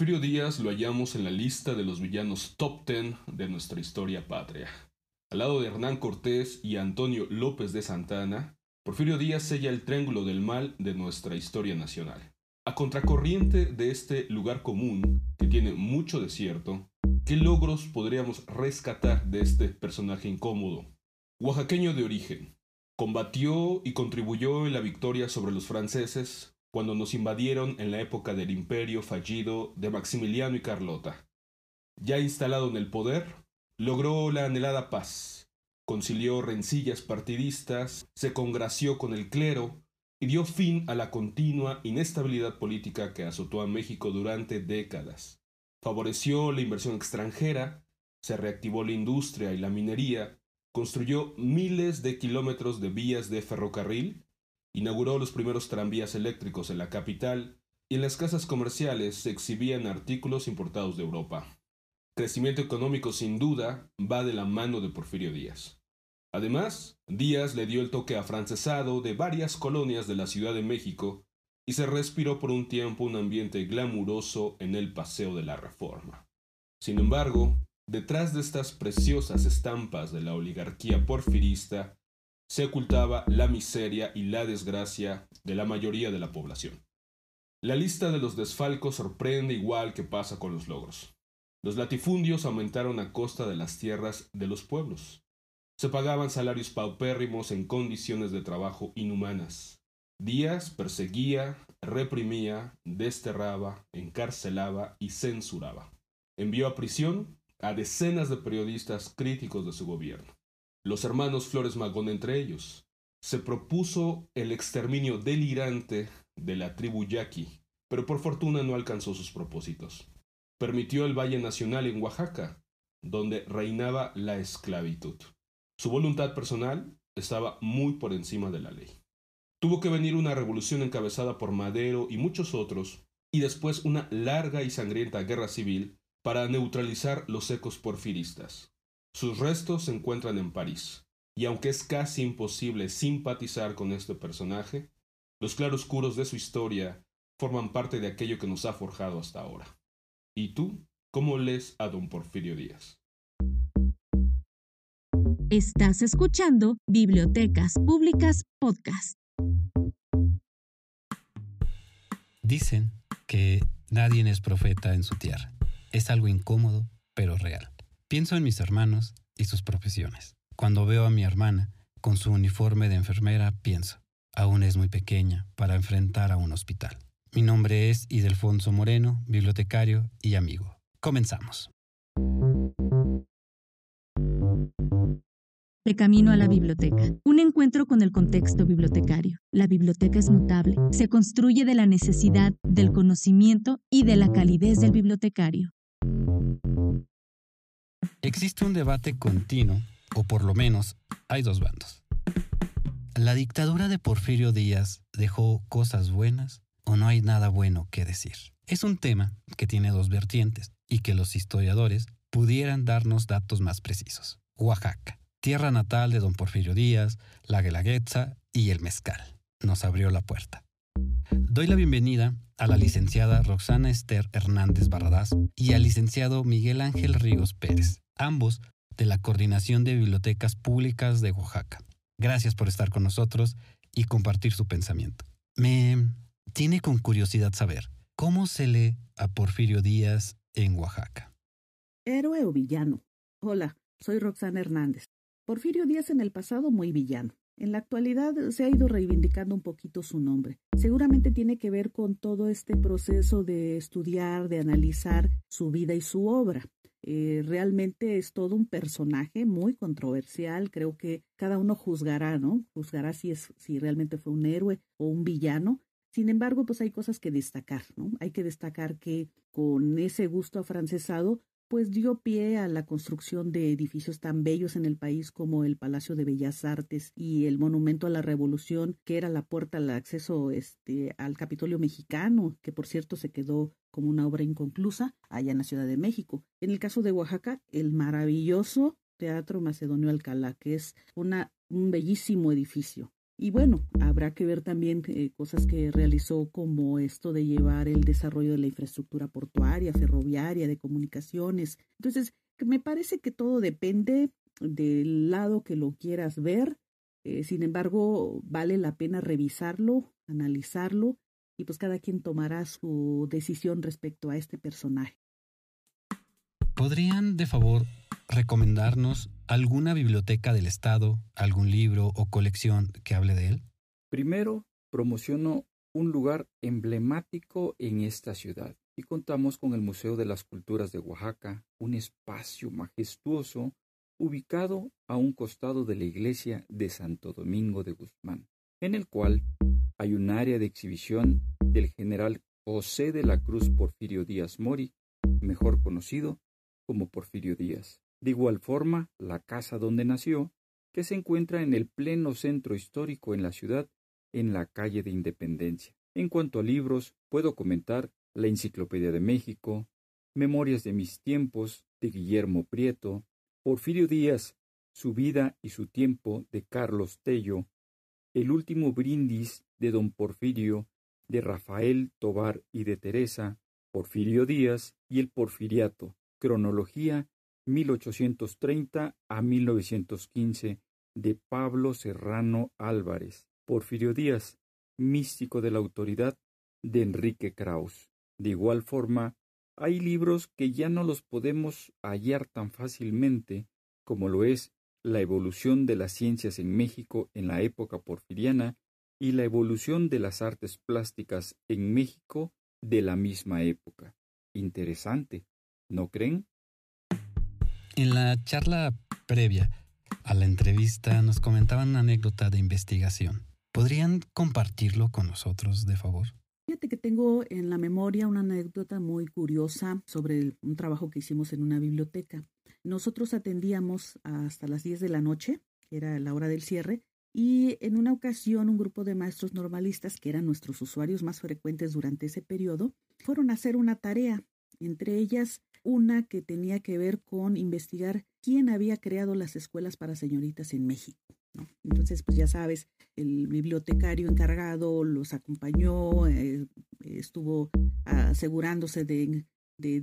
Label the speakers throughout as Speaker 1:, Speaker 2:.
Speaker 1: Porfirio Díaz lo hallamos en la lista de los villanos top ten de nuestra historia patria. Al lado de Hernán Cortés y Antonio López de Santana, Porfirio Díaz sella el triángulo del mal de nuestra historia nacional. A contracorriente de este lugar común, que tiene mucho desierto, ¿qué logros podríamos rescatar de este personaje incómodo? Oaxaqueño de origen, combatió y contribuyó en la victoria sobre los franceses cuando nos invadieron en la época del imperio fallido de Maximiliano y Carlota. Ya instalado en el poder, logró la anhelada paz, concilió rencillas partidistas, se congració con el clero y dio fin a la continua inestabilidad política que azotó a México durante décadas. Favoreció la inversión extranjera, se reactivó la industria y la minería, construyó miles de kilómetros de vías de ferrocarril, inauguró los primeros tranvías eléctricos en la capital y en las casas comerciales se exhibían artículos importados de Europa. Crecimiento económico sin duda va de la mano de Porfirio Díaz. Además, Díaz le dio el toque afrancesado de varias colonias de la Ciudad de México y se respiró por un tiempo un ambiente glamuroso en el Paseo de la Reforma. Sin embargo, detrás de estas preciosas estampas de la oligarquía porfirista se ocultaba la miseria y la desgracia de la mayoría de la población. La lista de los desfalcos sorprende igual que pasa con los logros. Los latifundios aumentaron a costa de las tierras de los pueblos. Se pagaban salarios paupérrimos en condiciones de trabajo inhumanas. Díaz perseguía, reprimía, desterraba, encarcelaba y censuraba. Envió a prisión a decenas de periodistas críticos de su gobierno. Los hermanos Flores Magón entre ellos. Se propuso el exterminio delirante de la tribu yaqui, pero por fortuna no alcanzó sus propósitos. Permitió el Valle Nacional en Oaxaca, donde reinaba la esclavitud. Su voluntad personal estaba muy por encima de la ley. Tuvo que venir una revolución encabezada por Madero y muchos otros, y después una larga y sangrienta guerra civil para neutralizar los ecos porfiristas. Sus restos se encuentran en París, y aunque es casi imposible simpatizar con este personaje, los claroscuros de su historia forman parte de aquello que nos ha forjado hasta ahora. ¿Y tú cómo lees a don Porfirio Díaz?
Speaker 2: Estás escuchando Bibliotecas Públicas Podcast.
Speaker 3: Dicen que nadie es profeta en su tierra. Es algo incómodo, pero real. Pienso en mis hermanos y sus profesiones. Cuando veo a mi hermana con su uniforme de enfermera, pienso, aún es muy pequeña para enfrentar a un hospital. Mi nombre es Idelfonso Moreno, bibliotecario y amigo. Comenzamos.
Speaker 2: De camino a la biblioteca. Un encuentro con el contexto bibliotecario. La biblioteca es mutable. Se construye de la necesidad, del conocimiento y de la calidez del bibliotecario.
Speaker 3: Existe un debate continuo, o por lo menos hay dos bandos. ¿La dictadura de Porfirio Díaz dejó cosas buenas o no hay nada bueno que decir? Es un tema que tiene dos vertientes y que los historiadores pudieran darnos datos más precisos. Oaxaca tierra natal de don Porfirio Díaz, la Guelaguetza y el Mezcal. Nos abrió la puerta. Doy la bienvenida a la licenciada Roxana Esther Hernández Barradás y al licenciado Miguel Ángel Ríos Pérez, ambos de la Coordinación de Bibliotecas Públicas de Oaxaca. Gracias por estar con nosotros y compartir su pensamiento. Me tiene con curiosidad saber cómo se lee a Porfirio Díaz en Oaxaca.
Speaker 4: Héroe o villano. Hola, soy Roxana Hernández. Porfirio Díaz en el pasado muy villano. En la actualidad se ha ido reivindicando un poquito su nombre. Seguramente tiene que ver con todo este proceso de estudiar, de analizar su vida y su obra. Eh, realmente es todo un personaje muy controversial. Creo que cada uno juzgará, ¿no? Juzgará si es, si realmente fue un héroe o un villano. Sin embargo, pues hay cosas que destacar, ¿no? Hay que destacar que con ese gusto afrancesado pues dio pie a la construcción de edificios tan bellos en el país como el Palacio de Bellas Artes y el Monumento a la Revolución, que era la puerta al acceso este, al Capitolio mexicano, que por cierto se quedó como una obra inconclusa allá en la Ciudad de México. En el caso de Oaxaca, el maravilloso Teatro Macedonio Alcalá, que es una, un bellísimo edificio Y bueno, habrá que ver también eh, cosas que realizó como esto de llevar el desarrollo de la infraestructura portuaria, ferroviaria, de comunicaciones. Entonces, me parece que todo depende del lado que lo quieras ver. Eh, sin embargo, vale la pena revisarlo, analizarlo y pues cada quien tomará su decisión respecto a este personaje.
Speaker 3: ¿Podrían, de favor, recomendarnos alguna biblioteca del Estado, algún libro o colección que hable de él?
Speaker 5: Primero, promociono un lugar emblemático en esta ciudad y contamos con el Museo de las Culturas de Oaxaca, un espacio majestuoso ubicado a un costado de la iglesia de Santo Domingo de Guzmán, en el cual hay un área de exhibición del general José de la Cruz Porfirio Díaz Mori, mejor conocido como Porfirio Díaz. De igual forma, la casa donde nació, que se encuentra en el pleno centro histórico en la ciudad, en la calle de Independencia. En cuanto a libros, puedo comentar la Enciclopedia de México, Memorias de mis tiempos, de Guillermo Prieto, Porfirio Díaz, Su vida y su tiempo, de Carlos Tello, El último brindis, de don Porfirio, de Rafael Tobar y de Teresa, Porfirio Díaz y el Porfiriato, Cronología 1830 a 1915 de Pablo Serrano Álvarez, Porfirio Díaz, místico de la autoridad de Enrique Kraus. De igual forma, hay libros que ya no los podemos hallar tan fácilmente como lo es La evolución de las ciencias en México en la época porfiriana y la evolución de las artes plásticas en México de la misma época. Interesante. ¿No creen?
Speaker 3: En la charla previa a la entrevista nos comentaban una anécdota de investigación. ¿Podrían compartirlo con nosotros, de favor?
Speaker 4: Fíjate que tengo en la memoria una anécdota muy curiosa sobre un trabajo que hicimos en una biblioteca. Nosotros atendíamos hasta las 10 de la noche, que era la hora del cierre, y en una ocasión un grupo de maestros normalistas, que eran nuestros usuarios más frecuentes durante ese periodo, fueron a hacer una tarea entre ellas una que tenía que ver con investigar quién había creado las escuelas para señoritas en México. Entonces, pues ya sabes, el bibliotecario encargado los acompañó, eh, estuvo asegurándose de,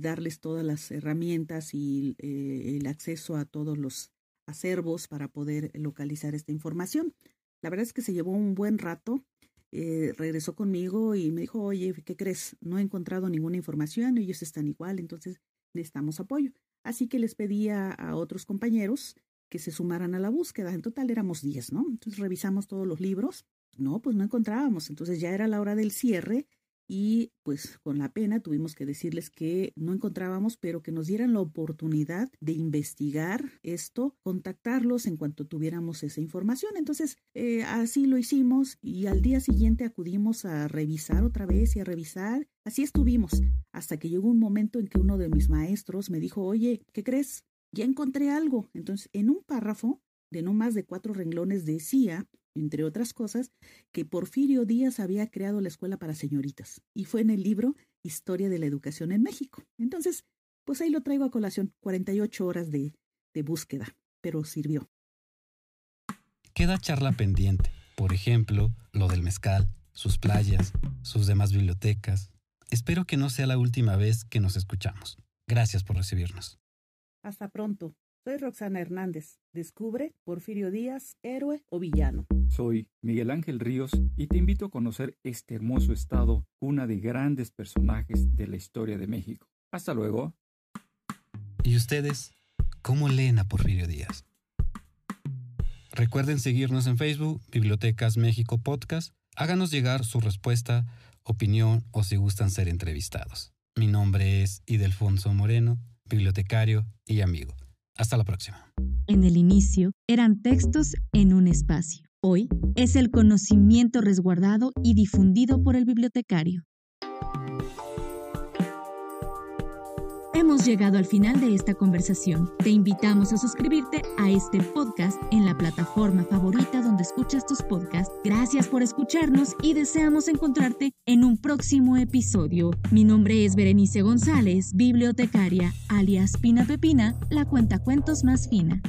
Speaker 4: darles todas las herramientas y eh, el acceso a todos los acervos para poder localizar esta información. La verdad es que se llevó un buen rato eh, regresó conmigo y me dijo, oye, ¿qué crees? No he encontrado ninguna información, ellos están igual, entonces necesitamos apoyo. Así que les pedí a, a otros compañeros que se sumaran a la búsqueda. En total éramos 10, ¿no? Entonces revisamos todos los libros. No, pues no encontrábamos. Entonces ya era la hora del cierre y pues con la pena tuvimos que decirles que no encontrábamos, pero que nos dieran la oportunidad de investigar esto, contactarlos en cuanto tuviéramos esa información. Entonces, eh, así lo hicimos y al día siguiente acudimos a revisar otra vez y a revisar. Así estuvimos hasta que llegó un momento en que uno de mis maestros me dijo, oye, ¿qué crees? Ya encontré algo. Entonces, en un párrafo de no más de cuatro renglones decía entre otras cosas, que Porfirio Díaz había creado la escuela para señoritas y fue en el libro Historia de la Educación en México. Entonces, pues ahí lo traigo a colación, 48 horas de, de búsqueda, pero sirvió.
Speaker 3: Queda charla pendiente, por ejemplo, lo del mezcal, sus playas, sus demás bibliotecas. Espero que no sea la última vez que nos escuchamos. Gracias por recibirnos.
Speaker 4: Hasta pronto. Soy Roxana Hernández. Descubre Porfirio Díaz, héroe o villano.
Speaker 5: Soy Miguel Ángel Ríos y te invito a conocer este hermoso estado, una de grandes personajes de la historia de México. Hasta luego.
Speaker 3: ¿Y ustedes cómo leen a Porfirio Díaz? Recuerden seguirnos en Facebook, Bibliotecas México Podcast. Háganos llegar su respuesta, opinión o si gustan ser entrevistados. Mi nombre es Idelfonso Moreno, bibliotecario y amigo. Hasta la próxima.
Speaker 2: En el inicio eran textos en un espacio. Hoy es el conocimiento resguardado y difundido por el bibliotecario. Hemos llegado al final de esta conversación. Te invitamos a suscribirte a este podcast en la plataforma favorita donde escuchas tus podcasts. Gracias por escucharnos y deseamos encontrarte en un próximo episodio. Mi nombre es Berenice González, bibliotecaria, alias Pina Pepina, la cuenta cuentos más fina.